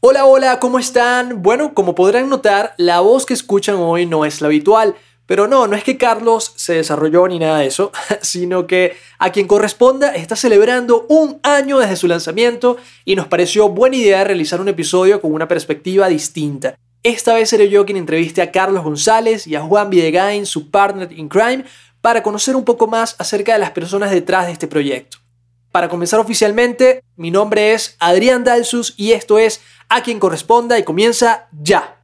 Hola, hola, ¿cómo están? Bueno, como podrán notar, la voz que escuchan hoy no es la habitual. Pero no, no es que Carlos se desarrolló ni nada de eso, sino que a quien corresponda está celebrando un año desde su lanzamiento y nos pareció buena idea realizar un episodio con una perspectiva distinta. Esta vez seré yo quien entreviste a Carlos González y a Juan Videgain, su partner in crime, para conocer un poco más acerca de las personas detrás de este proyecto. Para comenzar oficialmente, mi nombre es Adrián Dalsus y esto es A quien corresponda y comienza ya.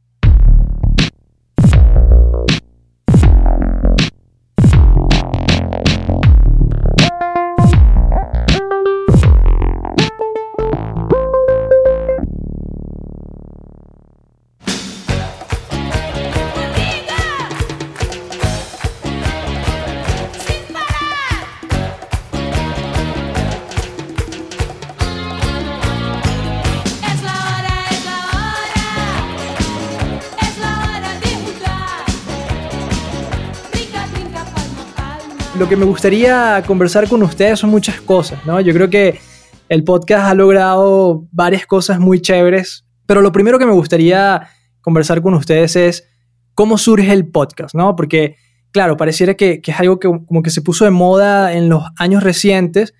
Lo que me gustaría conversar con ustedes son muchas cosas, ¿no? Yo creo que el podcast ha logrado varias cosas muy chéveres, pero lo primero que me gustaría conversar con ustedes es cómo surge el podcast, ¿no? Porque, claro, pareciera que, es algo que como que se puso de moda en los años recientes,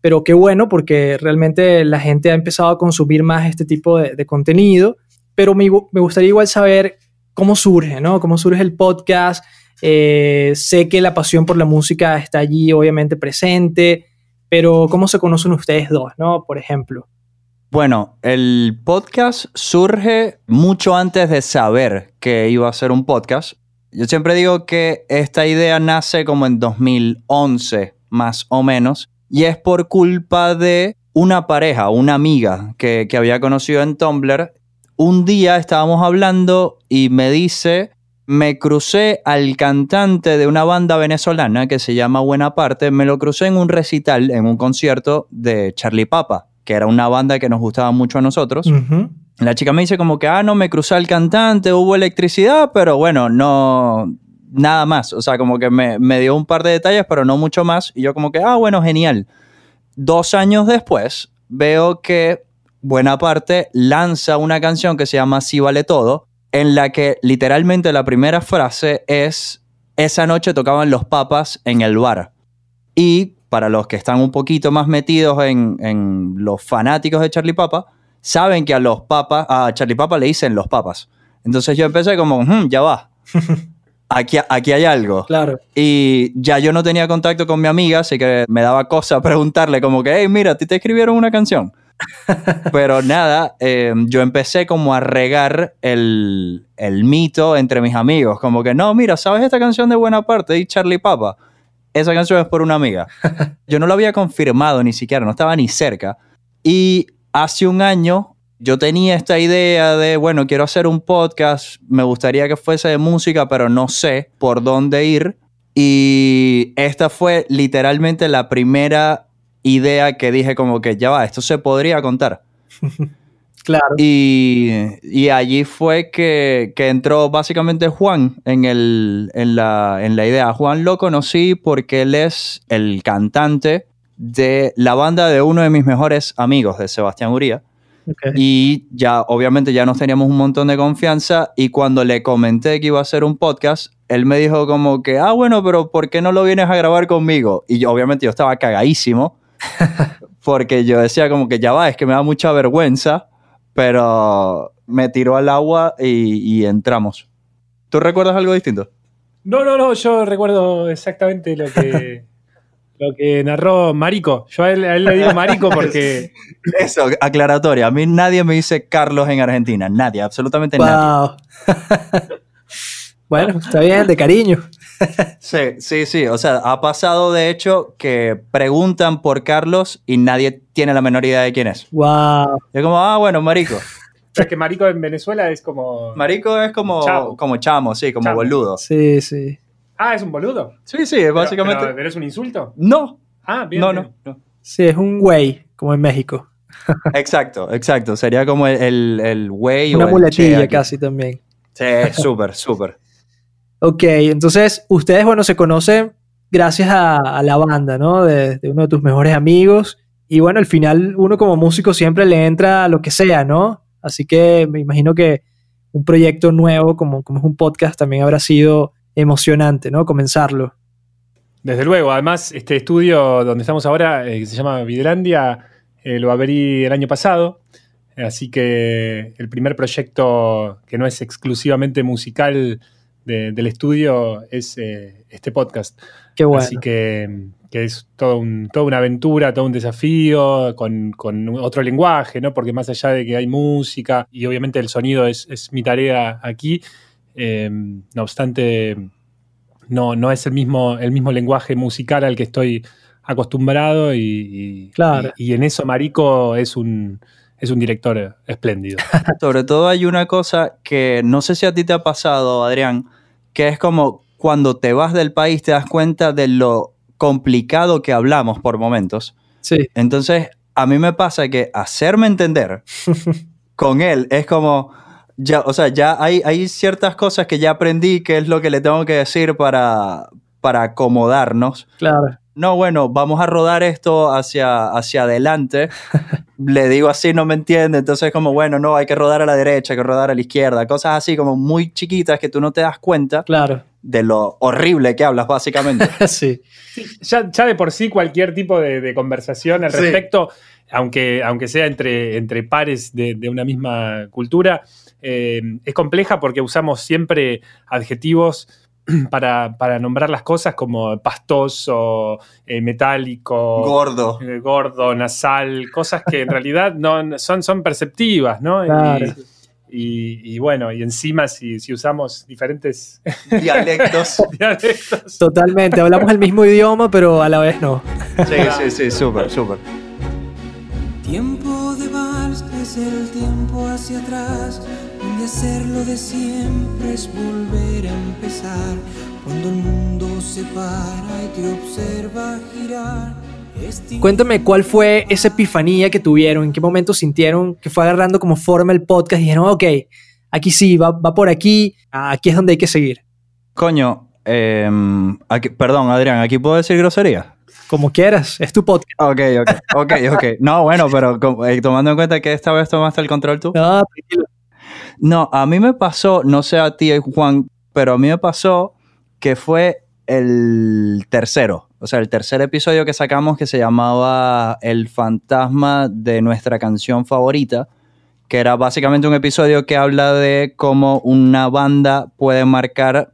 pero qué bueno porque realmente la gente ha empezado a consumir más este tipo de, contenido, pero me, me gustaría igual saber cómo surge, ¿no? Cómo surge el podcast, eh, sé que la pasión por la música está allí obviamente presente, pero ¿cómo se conocen ustedes dos, no? Por ejemplo. Bueno, el podcast surge mucho antes de saber que iba a ser un podcast. Yo siempre digo que esta idea nace como en 2011, más o menos, y es por culpa de una pareja, una amiga que, que había conocido en Tumblr. Un día estábamos hablando y me dice me crucé al cantante de una banda venezolana que se llama Buena Parte, me lo crucé en un recital, en un concierto de Charlie Papa, que era una banda que nos gustaba mucho a nosotros. La chica me dice como que, ah, no, me crucé al cantante, hubo electricidad, pero bueno, no, nada más. O sea, como que me, me dio un par de detalles, pero no mucho más. Y yo como que, ah, bueno, genial. Dos años después, veo que Buena Parte lanza una canción que se llama Sí vale todo, en la que literalmente la primera frase es, esa noche tocaban los papas en el bar. Y para los que están un poquito más metidos en, los fanáticos de Charlie Papa, saben que a los papas, a Charlie Papa le dicen los papas. Entonces yo empecé como, ya va. Aquí, aquí hay algo. Claro. Y ya yo no tenía contacto con mi amiga, así que me daba cosa preguntarle como que, hey, mira, ¿a ti te escribieron una canción? Pero nada, eh, yo empecé como a regar el, mito entre mis amigos. Como que, no, mira, ¿sabes esta canción de Buena Parte de Charlie Papa? Esa canción es por una amiga. Yo no lo había confirmado ni siquiera, no estaba ni cerca. Y hace un año yo tenía esta idea de, bueno, quiero hacer un podcast, me gustaría que fuese de música, pero no sé por dónde ir. Y esta fue literalmente la primera idea que dije como que ya va, esto se podría contar. claro. Y, allí fue que, entró básicamente Juan en, el, en, la, en la idea. Juan lo conocí porque él es el cantante de la banda de uno de mis mejores amigos, de Sebastián Uría. Y ya, obviamente, ya nos teníamos un montón de confianza. Y cuando le comenté que iba a hacer un podcast, él me dijo como que, ah, bueno, pero ¿por qué no lo vienes a grabar conmigo? Y yo, obviamente, yo estaba cagadísimo. porque yo decía como que ya va, es que me da mucha vergüenza, pero me tiró al agua y, entramos. ¿Tú recuerdas algo distinto? No, no, no, yo recuerdo exactamente lo que, lo que narró Marico. Yo a él, le digo Marico porque... Eso, aclaratoria. A mí nadie me dice Carlos en Argentina. Nadie, absolutamente nadie. bueno, está bien, de cariño. Sí, sí, sí. O sea, ha pasado de hecho que preguntan por Carlos y nadie tiene la menor idea de quién es. Wow. Es como, ah, bueno, marico. es que marico en Venezuela es como. Marico es como chamo, como chamo sí, como boludo. Sí, sí. Ah, es un boludo. Sí, sí, básicamente. Pero, un insulto? No. Ah, bien. No, no, no. Sí, es un güey, como en México. exacto, exacto. Sería como el, el, güey Una muletilla casi también. Sí, súper, súper. Ok, entonces ustedes, bueno, se conocen gracias a, la banda, ¿no? De, uno de tus mejores amigos. Y bueno, al final uno como músico siempre le entra a lo que sea, ¿no? Así que me imagino que un proyecto nuevo como, como es un podcast también habrá sido emocionante, ¿no? Comenzarlo. Desde luego, además, este estudio donde estamos ahora, eh, que se llama Vidrandia, eh, lo abrí el año pasado. Así que el primer proyecto que no es exclusivamente musical de- del estudio es eh, este podcast. Qué bueno. Así que, que es todo un- toda una aventura, todo un desafío con, con otro lenguaje, ¿no? Porque más allá de que hay música y obviamente el sonido es, es mi tarea aquí, eh, no obstante, no, no es el mismo, el mismo lenguaje musical al que estoy acostumbrado y, y- Claro. y- y en eso Marico es un, es un director espléndido. Sobre todo hay una cosa que no sé si a ti te ha pasado, Adrián, que es como cuando te vas del país te das cuenta de lo complicado que hablamos por momentos. Sí, Entonces, a mí me pasa que hacerme entender con él es como, ya, o sea, ya hay, hay ciertas cosas que ya aprendí que es lo que le tengo que decir para, para acomodarnos. claro. No, bueno, vamos a rodar esto hacia, hacia adelante. Le digo así, no me entiende. Entonces, como, bueno, no, hay que rodar a la derecha, hay que rodar a la izquierda. Cosas así como muy chiquitas que tú no te das cuenta Claro. de lo horrible que hablas, básicamente. sí. ya, ya de por sí cualquier tipo de, de conversación al Sí. respecto, aunque, aunque sea entre, entre pares de, de una misma cultura, eh, es compleja porque usamos siempre adjetivos para, para nombrar las cosas como pastoso, eh, metálico, Gordo. eh, gordo, nasal, cosas que en realidad no, son, son perceptivas, ¿no? Y- Claro. Y, y bueno, y encima si, si usamos diferentes Dialectos. dialectos, Totalmente. Hablamos el mismo idioma, pero a la vez no. Sí, sí, sí, súper, súper. Tiempo de vals es el tiempo hacia atrás, donde hacerlo de siempre es volver a empezar. Cuando el mundo se para y te observa girar. Cuéntame cuál fue esa epifanía que tuvieron, en qué momento sintieron que fue agarrando como forma el podcast y dijeron, ok, aquí sí, va, va por aquí, aquí es donde hay que seguir. Coño, em, aquí- perdón, Adrián, ¿aquí puedo decir grosería? Como quieras, es tu podcast. Ok, ok, ok, ok. No, bueno, pero eh, tomando en cuenta que esta vez tomaste el control tú. No, tranquilo. No, a mí me pasó, no sé a ti, Juan, pero a mí me pasó que fue el tercero, o sea, el tercer episodio que sacamos que se llamaba El fantasma de nuestra canción favorita, que era básicamente un episodio que habla de cómo una banda puede marcar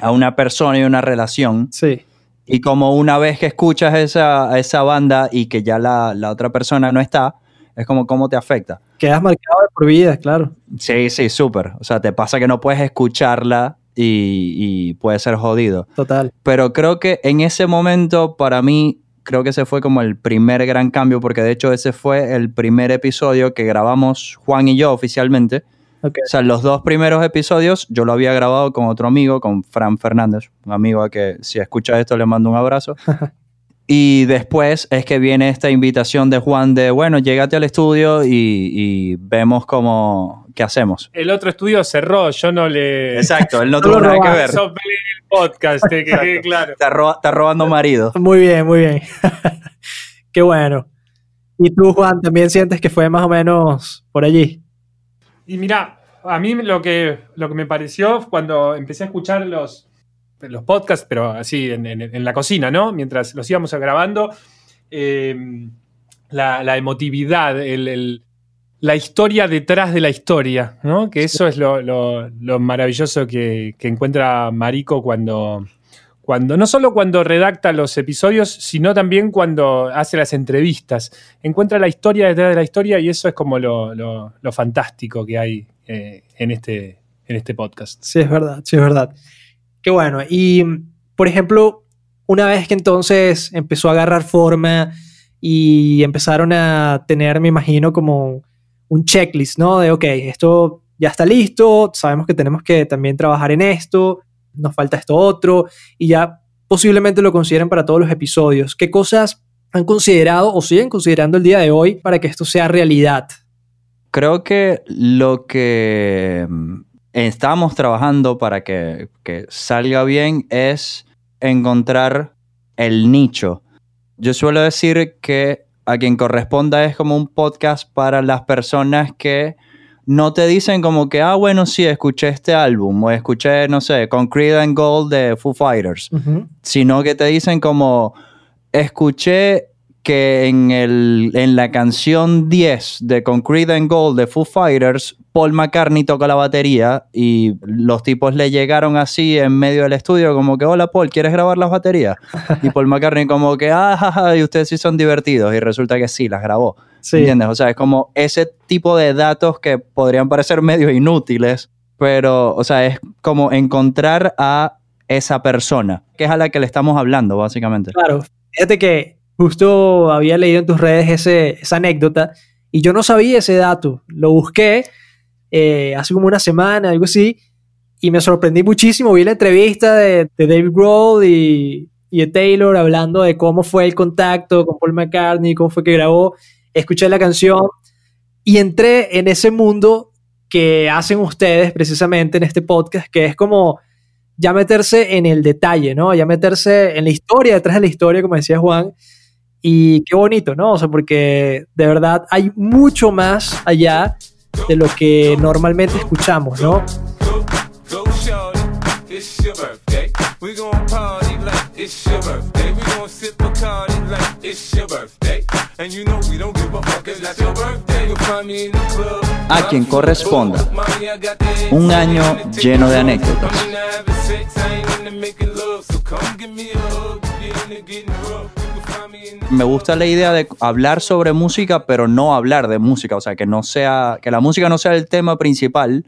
a una persona y una relación. Sí, Y como una vez que escuchas esa, esa banda y que ya la, la otra persona no está, es como cómo te afecta. Quedas marcado de por vida, claro. Sí, sí, súper. O sea, te pasa que no puedes escucharla y, y puede ser jodido. Total. Pero creo que en ese momento, para mí, creo que ese fue como el primer gran cambio, porque de hecho ese fue el primer episodio que grabamos Juan y yo oficialmente. Ok. O sea, los dos primeros episodios yo lo había grabado con otro amigo, con Fran Fernández, un amigo a que si escucha esto le mando un abrazo. y después es que viene esta invitación de Juan de, bueno, llégate al estudio y, y vemos cómo, qué hacemos. el otro estudio cerró, yo no le... Exacto, él no tuvo nada que ver. El podcast, que quede claro. Está, roba- está robando marido. Muy bien, muy bien. Qué bueno. ¿Y tú, Juan, también sientes que fue más o menos por allí? Y mira, a mí lo que, lo que me pareció cuando empecé a escuchar los, los podcasts, pero así en, en- en la cocina, ¿no? Mientras los íbamos grabando, eh, la, la emotividad, el- el- la historia detrás de la historia, ¿no? Que eso es lo, lo- lo maravilloso que, que encuentra Marico cuando, cuando, no solo cuando redacta los episodios, sino también cuando hace las entrevistas. Encuentra la historia detrás de la historia y eso es como lo, lo- lo fantástico que hay eh, en, este, en este podcast. Sí, es verdad, sí, es verdad. Qué bueno. Y, por ejemplo, una vez que entonces empezó a agarrar forma y empezaron a tener, me imagino, como un checklist, ¿no? De, ok, esto ya está listo, sabemos que tenemos que también trabajar en esto, nos falta esto otro, y ya posiblemente lo consideren para todos los episodios. ¿Qué cosas han considerado o siguen considerando el día de hoy para que esto sea realidad? Creo que lo que estamos trabajando para que, que salga bien es encontrar el nicho. Yo suelo decir que a quien corresponda es como un podcast para las personas que no te dicen como que, ah, bueno, sí, escuché este álbum o escuché, no sé, Concrete and Gold de Foo Fighters, sino que te dicen como, escuché que en, el, en la canción 10 de Concrete and Gold de Foo Fighters, Paul McCartney toca la batería y los tipos le llegaron así en medio del estudio como que, hola Paul, ¿quieres grabar las baterías? Y Paul McCartney como que, ah, jaja, y ustedes sí son divertidos y resulta que sí, las grabó. Sí. ¿Entiendes? O sea, es como ese tipo de datos que podrían parecer medio inútiles, pero, o sea, es como encontrar a esa persona, que es a la que le estamos hablando, básicamente. Claro. Fíjate que justo había leído en tus redes ese- esa anécdota y yo no sabía ese dato. Lo busqué eh, hace como una semana, algo así, y me sorprendí muchísimo. Vi la entrevista de, de David Grohl y, y de Taylor hablando de cómo fue el contacto con Paul McCartney, cómo fue que grabó. Escuché la canción y entré en ese mundo que hacen ustedes precisamente en este podcast, que es como ya meterse en el detalle, ¿no? Ya meterse en la historia, detrás de la historia, como decía Juan. Y qué bonito, ¿no? O sea, porque de verdad hay mucho más allá de lo que normalmente escuchamos, ¿no? A quien corresponda. Un año lleno de anécdotas. Me gusta la idea de hablar sobre música, pero no hablar de música, o sea, que no sea, que la música no sea el tema principal,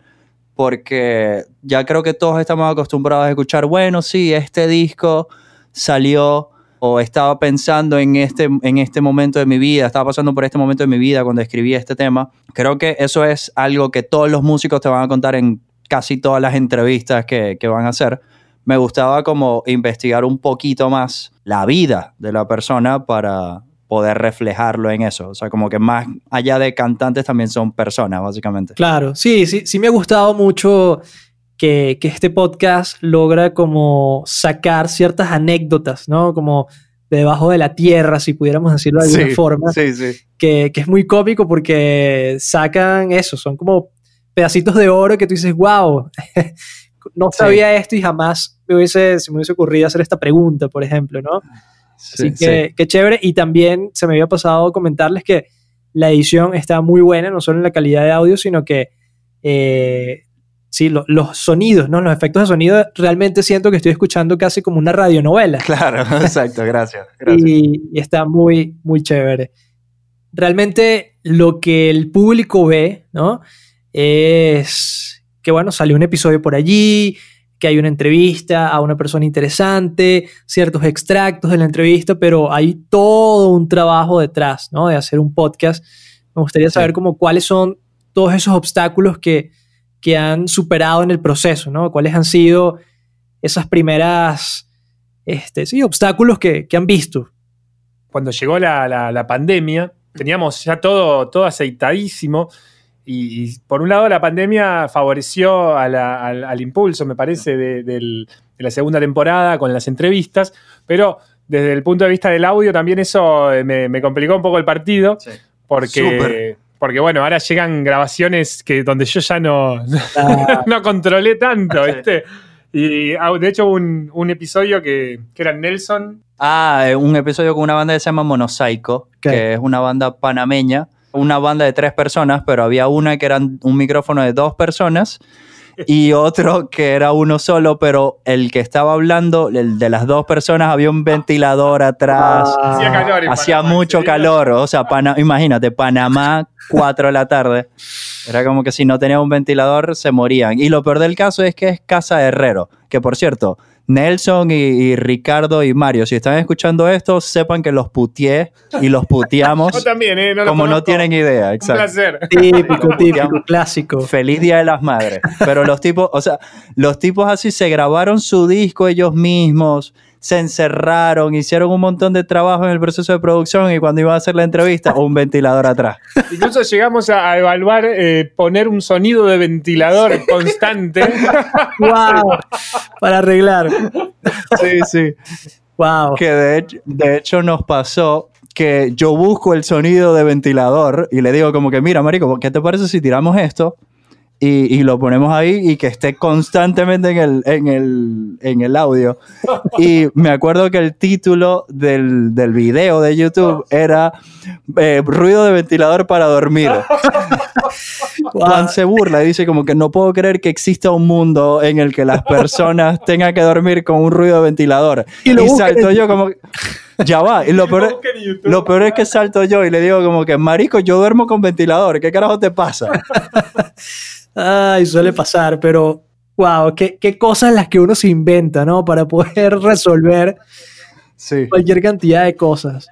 porque ya creo que todos estamos acostumbrados a escuchar, bueno, sí, este disco salió o estaba pensando en este, en este momento de mi vida, estaba pasando por este momento de mi vida cuando escribí este tema. Creo que eso es algo que todos los músicos te van a contar en casi todas las entrevistas que, que van a hacer. Me gustaba como investigar un poquito más la vida de la persona para poder reflejarlo en eso. O sea, como que más allá de cantantes también son personas, básicamente. Claro, sí, sí, sí me ha gustado mucho que, que este podcast logra como sacar ciertas anécdotas, ¿no? Como de debajo de la tierra, si pudiéramos decirlo de alguna forma. sí, sí. que, que es muy cómico porque sacan eso, son como pedacitos de oro que tú dices, wow, no Sí. sabía esto y jamás me hubiese, se me hubiese ocurrido hacer esta pregunta, por ejemplo, ¿no? Sí, Así que, qué chévere. Y también se me había pasado comentarles que la edición está muy buena, no solo en la calidad de audio, sino que eh, sí, lo- los sonidos, ¿no? Los efectos de sonido, realmente siento que estoy escuchando casi como una radionovela Claro, exacto, gracias. gracias. y, y está muy, muy chévere. Realmente lo que el público ve, ¿no? Es que, bueno, salió un episodio por allí, que hay una entrevista a una persona interesante, ciertos extractos de la entrevista, pero hay todo un trabajo detrás, ¿no? De hacer un podcast. Me gustaría saber como cuáles son todos esos obstáculos que, que han superado en el proceso, ¿no? ¿Cuáles han sido esas primeras, este, sí, obstáculos que, que han visto? cuando llegó la, la- la pandemia, teníamos ya todo, todo aceitadísimo. Y, y por un lado, la pandemia favoreció a la- al, al impulso, me parece, de, del- de la segunda temporada con las entrevistas. Pero desde el punto de vista del audio, también eso eh, me, me complicó un poco el partido. Sí. Porque, porque, bueno, ahora llegan grabaciones que, donde yo ya no, Ah, no controlé tanto, Sí. ¿viste? Y ah, de hecho, hubo un, un episodio que, que era Nelson Ah, eh, un episodio con una banda que se llama Monosaico, que es una banda panameña, una banda de tres personas, pero había una que era un micrófono de dos personas y otro que era uno solo, pero el que estaba hablando, el de las dos personas, había un ventilador atrás. Ah, Hacía calor Hacía Panamá, mucho ¿sí? calor, o sea, Pana- imagínate, Panamá, 4 de la tarde. Era como que si no tenía un ventilador se morían. Y lo peor del caso es que es Casa Herrero, que por cierto, Nelson y, y Ricardo y Mario, si están escuchando esto, sepan que los putié y los Yo puteamos también, ¿eh? No lo como no tienen idea. Un Exacto. placer. Típico, típico, clásico. Feliz Día de las Madres. Pero los tipos, o sea, los tipos así se grabaron su disco ellos mismos, se encerraron, hicieron un montón de trabajo en el proceso de producción y cuando iban a hacer la entrevista, un ventilador atrás. Incluso llegamos a, a evaluar eh, poner un sonido de ventilador constante. ¡Wow! Para arreglar. Sí, sí. ¡Wow! Que de hecho, de hecho nos pasó que yo busco el sonido de ventilador y le digo como que, mira, marico, ¿qué te parece si tiramos esto? Y, y lo ponemos ahí y que esté constantemente en el, en el, en el audio. Y me acuerdo que el título del, del video de YouTube era eh, Ruido de ventilador para dormir. Juan se burla y dice como que no puedo creer que exista un mundo en el que las personas tengan que dormir con un ruido de ventilador. Y Y, lo buscan salto yo como ya va. Y lo peor, lo peor es que salto yo y le digo como que, marico, yo duermo con ventilador. ¿Qué carajo te pasa? Ay, suele pasar, pero wow, qué, qué cosas las que uno se inventa, ¿no? Para poder resolver Sí. cualquier cantidad de cosas.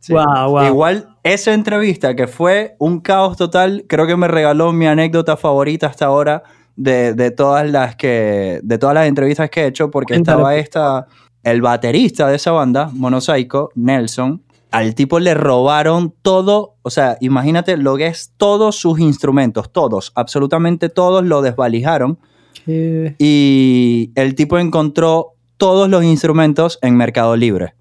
Sí. Wow, wow. Igual esa entrevista que fue un caos total, creo que me regaló mi anécdota favorita hasta ahora de, de todas las que de todas las entrevistas que he hecho porque Cuéntale, estaba pues. esta el baterista de esa banda, Monosaico, Nelson, al tipo le robaron todo, o sea, imagínate lo que es todos sus instrumentos, todos, absolutamente todos lo desvalijaron Qué- y el tipo encontró todos los instrumentos en Mercado Libre.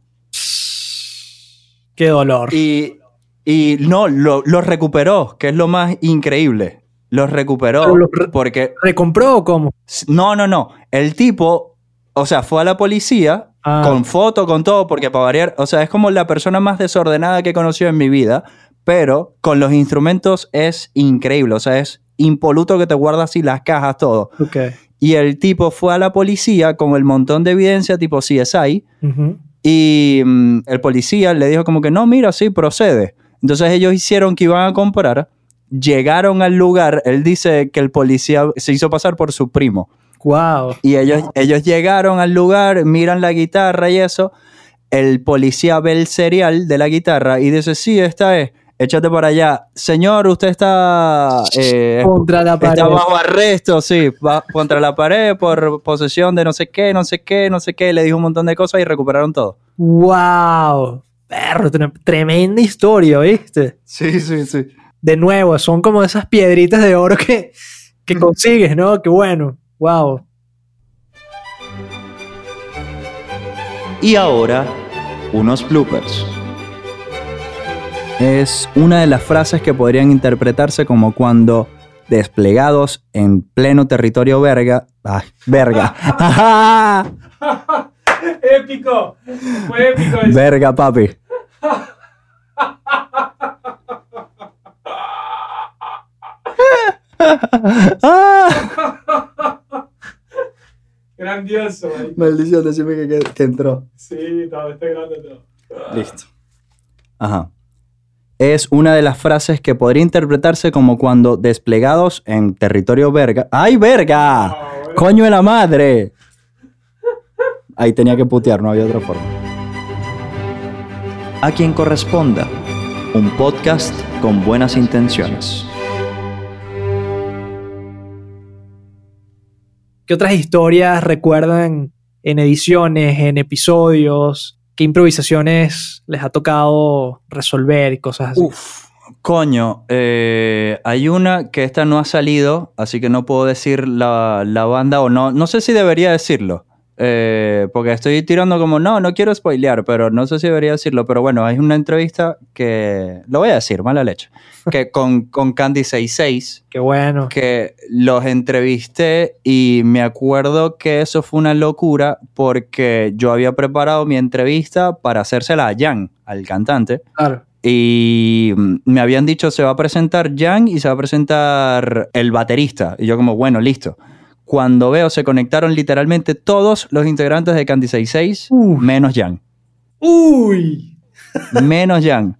qué dolor. Y, y no, lo- los recuperó, que es lo más increíble. Los recuperó re- porque... ¿Recompró o cómo? No, no, no. El tipo, o sea, fue a la policía Ah. con foto, con todo, porque para variar, o sea, es como la persona más desordenada que he conocido en mi vida, pero con los instrumentos es increíble, o sea, es impoluto que te guardas así las cajas, todo. Ok. Y el tipo fue a la policía con el montón de evidencia tipo CSI Ujú. y mm, el policía le dijo como que no, mira, sí, procede. Entonces ellos hicieron que iban a comprar, llegaron al lugar, él dice que el policía se hizo pasar por su primo. Wow. Y ellos, ellos llegaron al lugar, miran la guitarra y eso, el policía ve el serial de la guitarra y dice, sí, esta es, échate para allá. Señor, usted está... eh, Contra la pared. Está bajo arresto, sí, va contra la pared por posesión de no sé qué, no sé qué, no sé qué. Le dijo un montón de cosas y recuperaron todo. Wow. Perro, tre- tremenda historia, ¿viste? Sí, sí, sí. De nuevo, son como esas piedritas de oro que, que consigues, ¿no? Qué bueno. Wow. Y ahora, unos bloopers. Es una de las frases que podrían interpretarse como cuando desplegados en pleno territorio verga. ¡Ay, verga! épico. Fue épico eso. verga, papi. Grandioso, güey. Maldición, decime que, que entró. Sí, todo, está grande todo. Listo. Ajá. Es una de las frases que podría interpretarse como cuando desplegados en territorio verga. ¡Ay, verga! Ah, bueno. ¡Coño de la madre! Ahí tenía que putear, no había otra forma. A quien corresponda, un podcast con buenas intenciones. ¿Qué otras historias recuerdan en ediciones, en episodios? ¿Qué improvisaciones les ha tocado resolver y cosas así? Uf, coño, eh, hay una que esta no ha salido, así que no puedo decir la, la banda o no. No sé si debería decirlo, eh, porque estoy tirando como, no, no quiero spoilear, pero no sé si debería decirlo. Pero bueno, hay una entrevista que, lo voy a decir, mala leche, que con, con Candy 66, Qué bueno. que los entrevisté y me acuerdo que eso fue una locura porque yo había preparado mi entrevista para hacérsela a Jan, al cantante. Claro. Y me habían dicho, se va a presentar Jan y se va a presentar el baterista. Y yo como, bueno, listo. Cuando veo, se conectaron literalmente todos los integrantes de Candy 66, Uf. menos Jan. Uy. Menos Jan.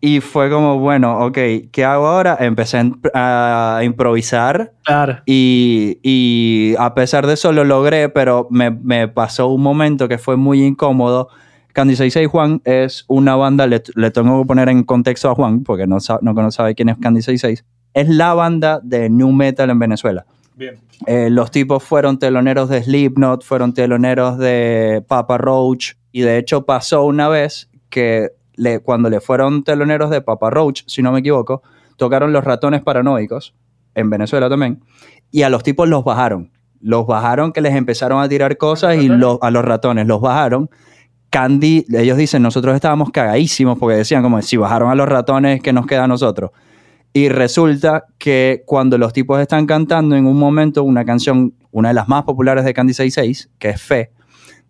Y fue como, bueno, ok, ¿qué hago ahora? Empecé a imp- a improvisar Claro. y, y a pesar de eso lo logré, pero me, me pasó un momento que fue muy incómodo. Candy 66 Juan es una banda, le, le tengo que poner en contexto a Juan, porque no, sa- no cono- sabe quién es Candy 66. Es la banda de New Metal en Venezuela. Bien. Eh, los tipos fueron teloneros de Slipknot, fueron teloneros de Papa Roach, y de hecho pasó una vez que le- cuando le fueron teloneros de Papa Roach, si no me equivoco, tocaron los ratones paranoicos, en Venezuela también, y a los tipos los bajaron. Los bajaron que les empezaron a tirar cosas y los- a los ratones los bajaron. Candy, ellos dicen, nosotros estábamos cagadísimos porque decían como, si bajaron a los ratones, ¿qué nos queda a nosotros? Y resulta que cuando los tipos están cantando en un momento una canción, una de las más populares de Candy 66, que es Fe,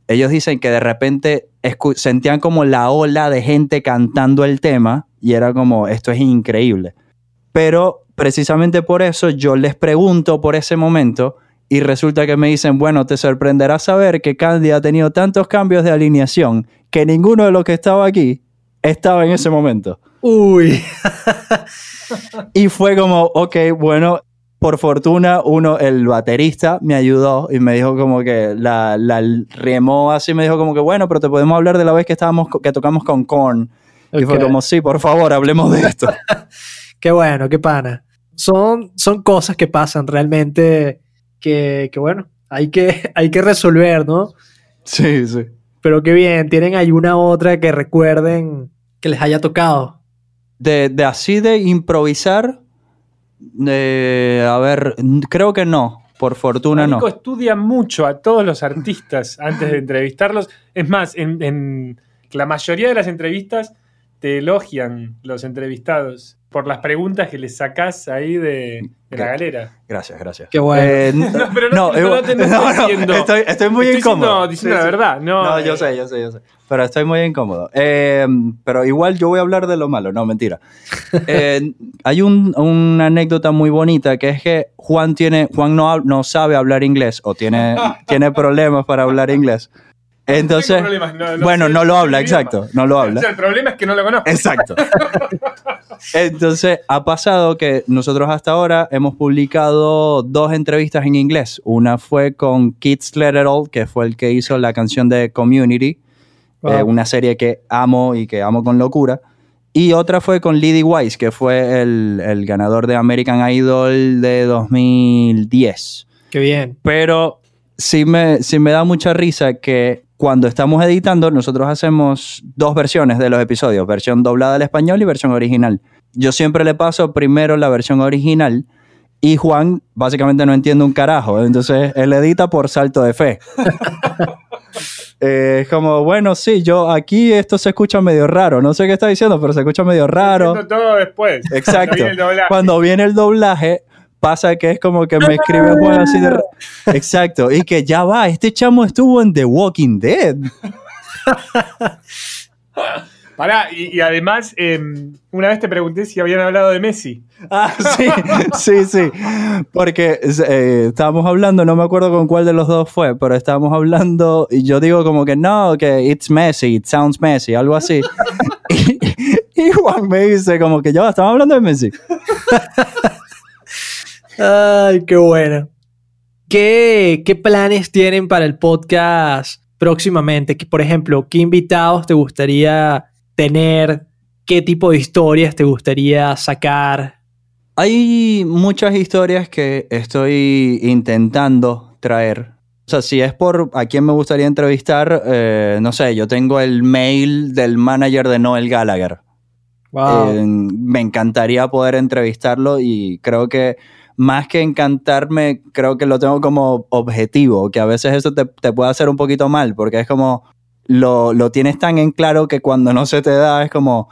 ellos dicen que de repente sentían como la ola de gente cantando el tema y era como, esto es increíble. Pero precisamente por eso yo les pregunto por ese momento y resulta que me dicen, bueno, te sorprenderá saber que Candy ha tenido tantos cambios de alineación que ninguno de los que estaba aquí estaba en ese momento. Uy. Y fue como, ok, bueno, por fortuna, uno, el baterista, me ayudó y me dijo como que la, la remó así, me dijo como que, bueno, pero te podemos hablar de la vez que estábamos, que tocamos con Korn. Y fue como, sí, por favor, hablemos de esto. Qué bueno, qué pana. Son, son cosas que pasan realmente que, que bueno, hay que, hay que resolver, ¿no? sí, sí. Pero qué bien, ¿tienen alguna otra que recuerden que les haya tocado? De, de así de improvisar, de, a ver, creo que no, por fortuna no. Marico estudia mucho a todos los artistas antes de entrevistarlos. Es más, en, en la mayoría de las entrevistas te elogian los entrevistados por las preguntas que les sacás ahí de, de la galera. Gracias, gracias. Qué bueno. Eh, No, pero no- no te- no estoy diciendo- estoy, estoy muy Estoy incómodo. diciendo, diciendo Sí, la sí. verdad. No, No, yo eh, sé, yo sé, yo sé. Pero estoy muy incómodo. Eh, pero igual yo voy a hablar de lo malo, no, mentira. Eh, hay un- una anécdota muy bonita que es que Juan, tiene, Juan no, no sabe hablar inglés o tiene, tiene problemas para hablar inglés. Entonces, no- no bueno, no lo habla, exacto, no lo O habla. sea, el problema es que no lo conozco. Exacto. Entonces, ha pasado que nosotros hasta ahora hemos publicado dos entrevistas en inglés. Una fue con Keith Sledderall, que fue el que hizo la canción de Community, Wow. eh, una serie que amo y que amo con locura. Y otra fue con Liddy Wise, que fue el, el ganador de American Idol de 2010 Qué bien. pero sí me, sí me da mucha risa que cuando estamos editando, nosotros hacemos dos versiones de los episodios, versión doblada al español y versión original. Yo siempre le paso primero la versión original y Juan básicamente no entiende un carajo, entonces él edita por salto de fe. Eh, es como, bueno, sí, yo aquí esto se escucha medio raro, no sé qué está diciendo, pero se escucha medio raro. Todo después. Exacto. Cuando viene el doblaje. Cuando viene el doblaje, pasa que es como que me escribe Juan así de... Exacto. Y que ya va, este chamo estuvo en The Walking Dead. Pará, y, y además, eh, una vez te pregunté si habían hablado de Messi. Ah, sí, sí, sí. Porque eh, estábamos hablando, no me acuerdo con cuál de los dos fue, pero estábamos hablando y yo digo como que no, que it's messy, it sounds messy, algo así. Y, y Juan me dice como que ya va, estamos hablando de Messi. Ay, qué bueno. ¿Qué, qué planes tienen para el podcast próximamente? Que, por ejemplo, ¿qué invitados te gustaría tener? ¿Qué tipo de historias te gustaría sacar? Hay muchas historias que estoy intentando traer. O sea, si es por a quién me gustaría entrevistar, eh, no sé, yo tengo el mail del manager de Noel Gallagher. Wow. Eh, me encantaría poder entrevistarlo y creo que más que encantarme, creo que lo tengo como objetivo, que a veces eso te, te puede hacer un poquito mal, porque es como lo, lo tienes tan en claro que cuando no se te da es como,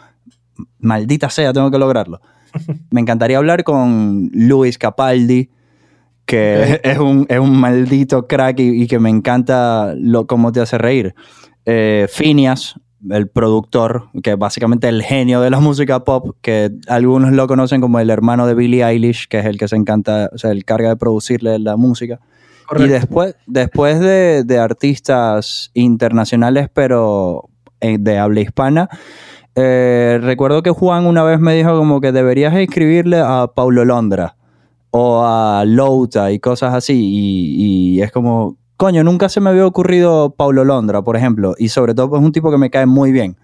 maldita sea, tengo que lograrlo. me encantaría hablar con Luis Capaldi, que es, un, es un maldito crack y, y que me encanta lo, cómo te hace reír. Eh, Phineas, el productor, que es básicamente el genio de la música pop, que algunos lo conocen como el hermano de Billie Eilish, que es el que se encanta, o sea, el carga de producirle la música. Y después, después de, de artistas internacionales, pero eh, de habla hispana, eh, recuerdo que Juan una vez me dijo como que deberías escribirle a Paulo Londra o a Louta y cosas así. Y, y es como, coño, nunca se me había ocurrido Paulo Londra, por ejemplo. Y sobre todo es un tipo que me cae muy bien.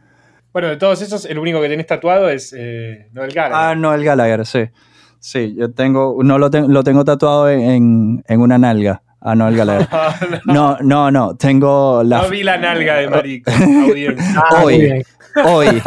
Bueno, de todos esos, el único que tenés tatuado es eh, Noel Gallagher. Ah, no, el Gallagher, sí. Sí, yo tengo, no lo, ten- lo tengo tatuado en, en, una nalga. Ah, no, el Gallagher. No, no, no, tengo la... No vi la nalga de Maric, audiencia. Ah, hoy. Hoy.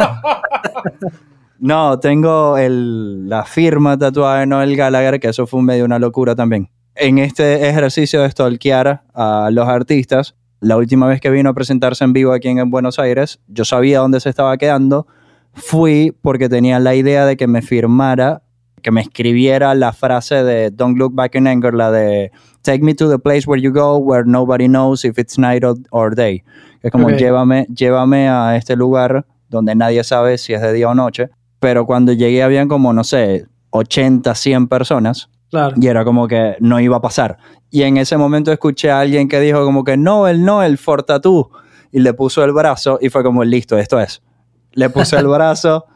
No, tengo el- la firma tatuada de Noel Gallagher, que eso fue medio una locura también. En este ejercicio de stalkear a los artistas, la última vez que vino a presentarse en vivo aquí en Buenos Aires, yo sabía dónde se estaba quedando. Fui porque tenía la idea de que me firmara, que me escribiera la frase de Don't Look Back in Anger, la de Take me to the place where you go, where nobody knows if it's night or, day. Es como llévame, llévame a este lugar donde nadie sabe si es de día o noche. Pero cuando llegué habían como, no sé, 80, 100 personas. Claro. Y era como que no iba a pasar. Y en ese momento escuché a alguien que dijo como que no, él no, el Fortatú. Y le puso el brazo y fue como, listo, esto es. Le puse el brazo,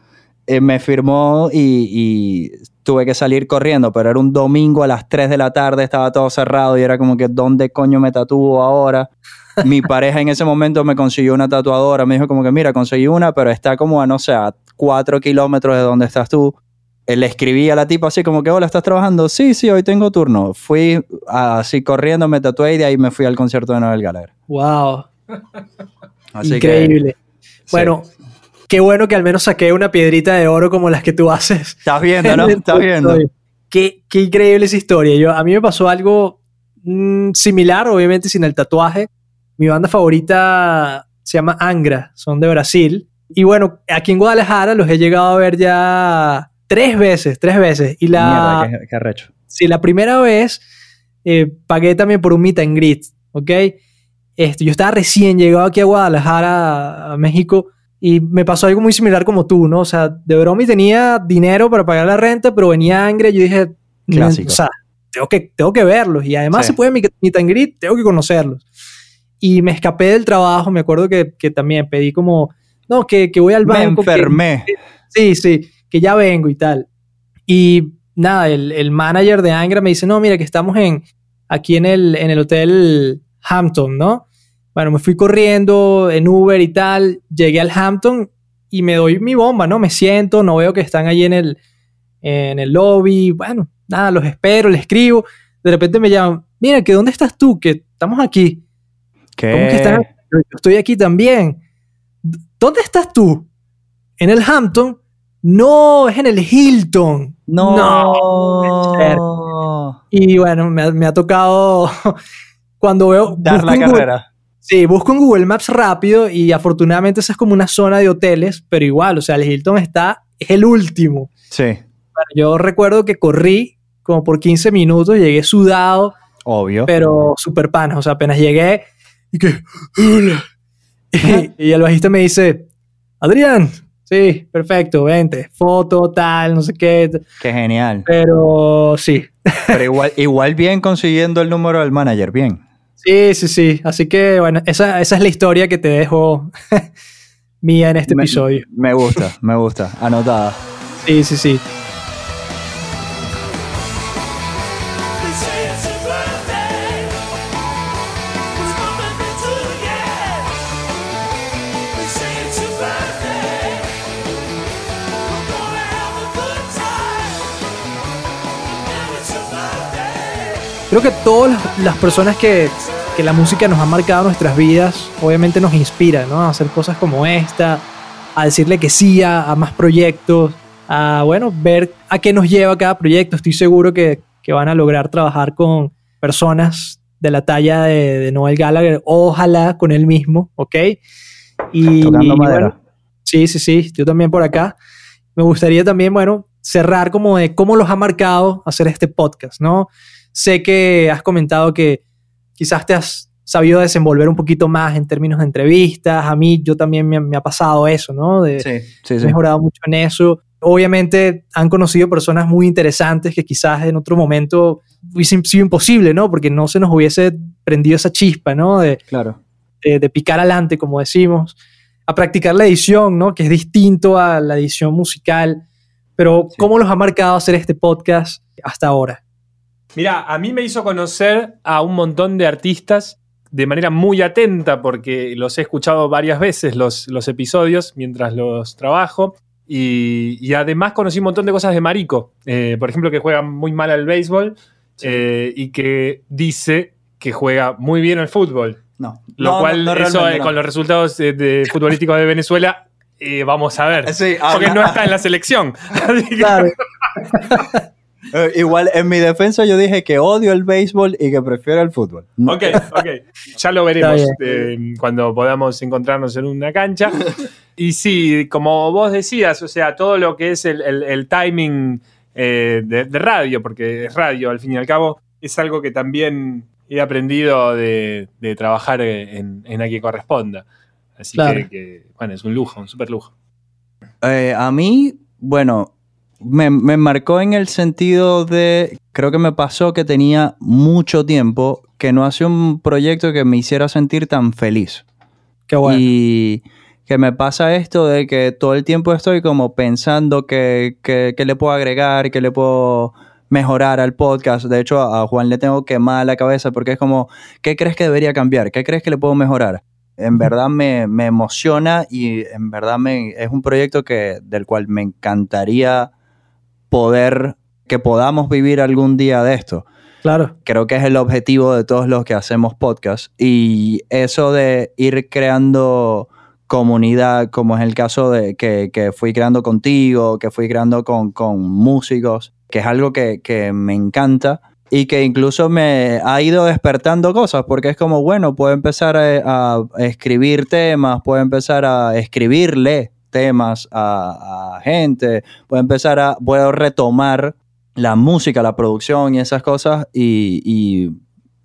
eh, me firmó y, y tuve que salir corriendo, pero era un domingo a las 3 de la tarde, estaba todo cerrado y era como que, ¿dónde coño me tatúo ahora? Mi pareja en ese momento me consiguió una tatuadora, me dijo como que, mira, conseguí una, pero está como a, no sé, a 4 kilómetros de donde estás tú. Eh, Le escribí a la tipa así como que, hola, ¿estás trabajando? Sí, sí, hoy tengo turno. Fui así corriendo, me tatué y de ahí me fui al concierto de Noel Gallagher. Wow. Así Increíble. Bueno, qué bueno que al menos saqué una piedrita de oro como las que tú haces. Estás viendo, ¿no? Estás viendo. Qué, qué increíble esa historia. Yo, a mí me pasó algo mm, similar, obviamente sin el tatuaje. Mi banda favorita se llama Angra, son de Brasil. Y bueno, aquí en Guadalajara los he llegado a ver ya tres veces, tres veces. Y la, Mierda, qué, qué arrecho. Sí, la primera vez eh, pagué también por un meet and greet, ¿ok? Este, yo estaba recién llegado aquí a Guadalajara, a México, y me pasó algo muy similar como tú, ¿no? O sea, de broma y tenía dinero para pagar la renta, pero venía Angre y yo dije, Clásico. o sea, tengo que, tengo que verlos. Y además Sí. se puede meet and greet, tengo que conocerlos. Y me escapé del trabajo, me acuerdo que, que también pedí como, no, que, que voy al Me banco. que- enfermé. Sí, sí, que ya vengo y tal. Y nada, el, el manager de Angra me dice, no, mira, que estamos en, aquí en el, en el hotel Hampton, ¿no? Bueno, me fui corriendo en Uber y tal, llegué al Hampton y me doy mi bomba, ¿no? Me siento, no veo que están allí en el, en el lobby, bueno, nada, los espero, les escribo, de repente me llaman, mira, que ¿dónde estás tú? Que estamos aquí. ¿Qué? ¿Cómo que estás? Yo estoy aquí también. ¿Dónde estás tú? ¿En el Hampton? No, es en el Hilton. No. ser. Y bueno, me, ha- me ha tocado cuando veo... Dar la Google- carrera. sí, busco en Google Maps rápido y afortunadamente esa es como una zona de hoteles, pero igual, o sea, el Hilton está, es el último. Sí, Bueno, yo recuerdo que corrí como por 15 minutos, llegué sudado, obvio. pero super panas. O sea, apenas llegué y que, hola. Y, y el bajista me dice, Adrián, sí, perfecto, vente, foto, tal, no sé qué. Qué genial. Pero sí, Pero igual, igual bien consiguiendo el número del manager, bien. sí, sí, sí. Así que, bueno, esa, esa es la historia que te dejo mía en este Me- episodio. Me gusta, me gusta. Anotada. Sí, sí, sí. Creo que todas las, personas que, que la música nos ha marcado en nuestras vidas, obviamente nos inspira, ¿no? A hacer cosas como esta, a decirle que sí a, a más proyectos, a, bueno, ver a qué nos lleva cada proyecto. Estoy seguro que, que van a lograr trabajar con personas de la talla de, de Noel Gallagher, ojalá con él mismo, ¿ok? Y, Tocando y madera. bueno, Sí, sí, sí, yo también por acá. Me gustaría también, bueno, cerrar como de cómo los ha marcado hacer este podcast, ¿no? Sé que has comentado que quizás te has sabido desenvolver un poquito más en términos de entrevistas. A mí, yo también me, me ha pasado eso, ¿no? De, Sí, sí, He mejorado mucho en eso. Obviamente han conocido personas muy interesantes que quizás en otro momento hubiese sido imposible, ¿no? Porque no se nos hubiese prendido esa chispa, ¿no? De, Claro. de, de picar adelante, como decimos, a practicar la edición, ¿no? Que es distinto a la edición musical. Pero. ¿cómo los ha marcado hacer este podcast hasta ahora? Mira, a mí me hizo conocer a un montón de artistas de manera muy atenta porque los he escuchado varias veces los, los episodios mientras los trabajo. Y, y además conocí un montón de cosas de Marico. Eh, por ejemplo, que juega muy mal al béisbol eh, y que dice que juega muy bien al fútbol. No. Lo No, cual, no, no, eso eh, con los resultados de, futbolísticos de Venezuela, vamos a ver. Sí, Porque no está en la selección. Claro. Eh, igual, en mi defensa yo dije que odio el béisbol y que prefiero el fútbol. Ok, ok. Ya lo veremos eh, cuando podamos encontrarnos en una cancha. Y sí, como vos decías, o sea, todo lo que es el, el- el timing eh, de, de radio, porque es radio al fin y al cabo, es algo que también he aprendido de, de trabajar en, en A quien corresponda. Así Claro. que, que, bueno, es un lujo, un super lujo. Eh, a mí, bueno, me, me marcó en el sentido de, creo que me pasó que tenía mucho tiempo que no hacía un proyecto que me hiciera sentir tan feliz. Qué bueno. Y que me pasa esto de que todo el tiempo estoy como pensando que, que, que le puedo agregar, que le puedo mejorar al podcast. De hecho, a a Juan le tengo quemada la cabeza porque es como, ¿qué crees que debería cambiar? ¿Qué crees que le puedo mejorar? En verdad me, me emociona y en verdad me, es un proyecto que, del cual me encantaría poder, que podamos vivir algún día de esto Claro. creo que es el objetivo de todos los que hacemos podcast. Y eso de ir creando comunidad, como es el caso de que, que fui creando contigo, que fui creando con, con músicos, que es algo que, que me encanta y que incluso me ha ido despertando cosas, porque es como, bueno, puedo empezar a, a escribir temas, puedo empezar a escribirle temas a, a gente, puedo empezar a, puedo retomar la música, la producción y esas cosas. Y, y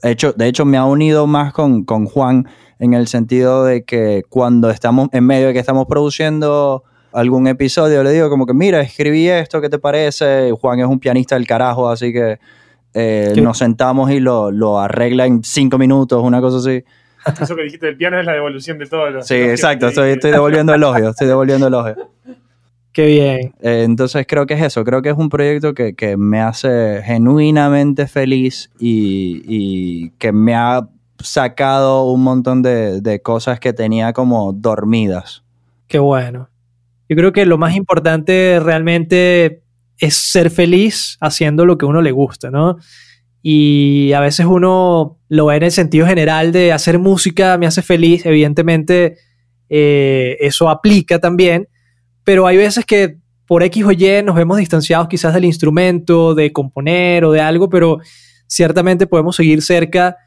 de, hecho, de hecho, me ha unido más con, con Juan en el sentido de que cuando estamos en medio de que estamos produciendo algún episodio, le digo como que, mira, escribí esto, ¿qué te parece? Juan es un pianista del carajo, así que eh, nos sentamos y lo, lo arregla en cinco minutos, una cosa así. Eso que dijiste del piano es la devolución de todos los. Sí, exacto, estoy, estoy devolviendo elogio, estoy devolviendo elogio. Qué bien. Eh, entonces creo que es eso, creo que es un proyecto que, que me hace genuinamente feliz y, y que me ha sacado un montón de, de cosas que tenía como dormidas. Qué bueno. Yo creo que lo más importante realmente es ser feliz haciendo lo que a uno le gusta, ¿no? Y a veces uno lo ve en el sentido general de hacer música me hace feliz, evidentemente eh, eso aplica también, pero hay veces que por X o Y nos vemos distanciados quizás del instrumento, de componer o de algo, pero ciertamente podemos seguir cerca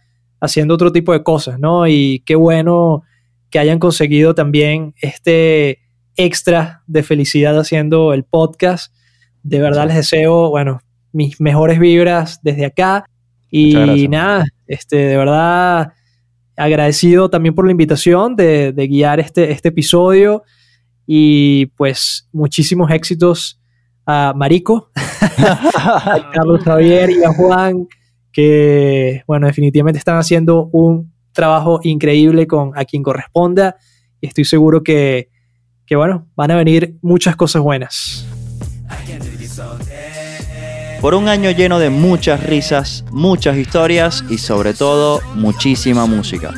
haciendo otro tipo de cosas, ¿no? Y qué bueno que hayan conseguido también este extra de felicidad haciendo el podcast. De verdad les deseo, bueno, mis mejores vibras desde acá. Y nada, este, de verdad agradecido también por la invitación de, de guiar este, este episodio. Y pues muchísimos éxitos a Marico, a Carlos Javier y a Juan, que, bueno, definitivamente están haciendo un trabajo increíble con a quien corresponda. Y estoy seguro que, que bueno, van a venir muchas cosas buenas. Por un año lleno de muchas risas, muchas historias y sobre todo muchísima música.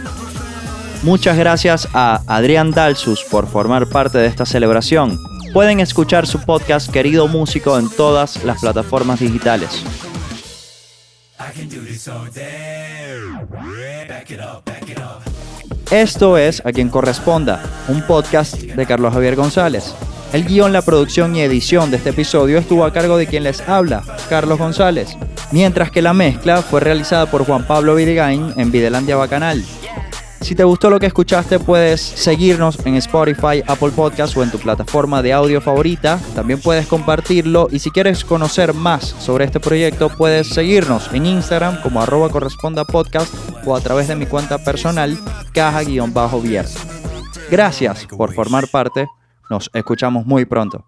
Muchas gracias a Adrián Dalsus por formar parte de esta celebración. Pueden escuchar su podcast Querido Músico en todas las plataformas digitales. Esto es A quien corresponda, un podcast de Carlos Javier González. El guion, la producción y edición de este episodio estuvo a cargo de quien les habla, Carlos González, mientras que la mezcla fue realizada por Juan Pablo Virigain en Videlandia Bacanal. Si te gustó lo que escuchaste, puedes seguirnos en Spotify, Apple Podcast o en tu plataforma de audio favorita. También puedes compartirlo y si quieres conocer más sobre este proyecto, puedes seguirnos en Instagram como arroba corresponda podcast o a través de mi cuenta personal, caja-vier. Gracias por formar parte. Nos escuchamos muy pronto.